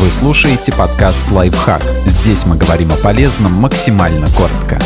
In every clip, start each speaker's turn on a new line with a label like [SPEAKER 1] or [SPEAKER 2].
[SPEAKER 1] Вы слушаете подкаст «Лайфхак». Здесь мы говорим о полезном максимально коротко.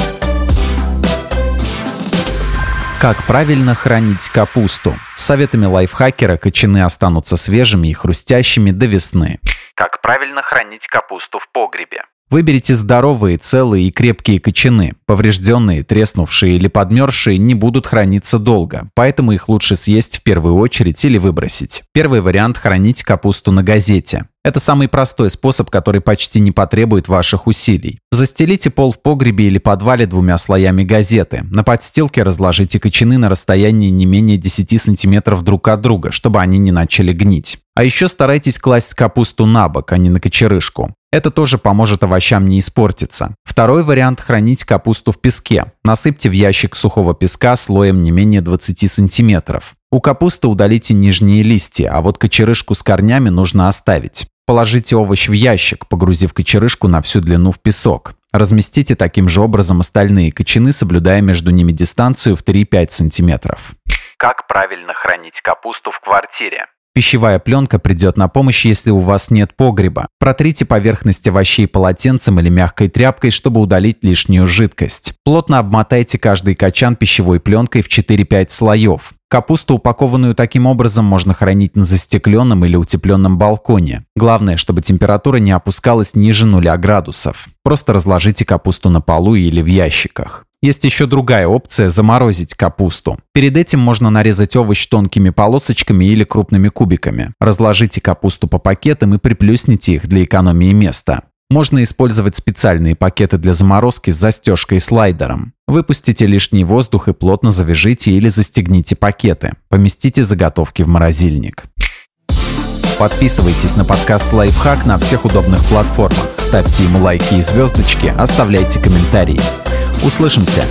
[SPEAKER 1] Как правильно хранить капусту? С советами лайфхакера кочаны останутся свежими и хрустящими до весны.
[SPEAKER 2] Как правильно хранить капусту в погребе?
[SPEAKER 1] Выберите здоровые, целые и крепкие кочаны. Поврежденные, треснувшие или подмерзшие не будут храниться долго, поэтому их лучше съесть в первую очередь или выбросить. Первый вариант – хранить капусту на газете. Это самый простой способ, который почти не потребует ваших усилий. Застелите пол в погребе или подвале двумя слоями газеты. На подстилке разложите кочаны на расстоянии не менее 10 сантиметров друг от друга, чтобы они не начали гнить. А еще старайтесь класть капусту на бок, а не на кочерышку. Это тоже поможет овощам не испортиться. Второй вариант – хранить капусту в песке. Насыпьте в ящик сухого песка слоем не менее 20 сантиметров. У капусты удалите нижние листья, а вот кочерышку с корнями нужно оставить. Положите овощ в ящик, погрузив кочерышку на всю длину в песок. Разместите таким же образом остальные кочаны, соблюдая между ними дистанцию в 3-5 сантиметров.
[SPEAKER 2] Как правильно хранить капусту в квартире?
[SPEAKER 1] Пищевая пленка придет на помощь, если у вас нет погреба. Протрите поверхность овощей полотенцем или мягкой тряпкой, чтобы удалить лишнюю жидкость. Плотно обмотайте каждый качан пищевой пленкой в 4-5 слоев. Капусту, упакованную таким образом, можно хранить на застекленном или утепленном балконе. Главное, чтобы температура не опускалась ниже нуля градусов. Просто разложите капусту на полу или в ящиках. Есть еще другая опция – заморозить капусту. Перед этим можно нарезать овощ тонкими полосочками или крупными кубиками. Разложите капусту по пакетам и приплюсните их для экономии места. Можно использовать специальные пакеты для заморозки с застежкой и слайдером. Выпустите лишний воздух и плотно завяжите или застегните пакеты. Поместите заготовки в морозильник. Подписывайтесь на подкаст «Лайфхак» на всех удобных платформах. Ставьте ему лайки и звездочки, оставляйте комментарии. Услышимся!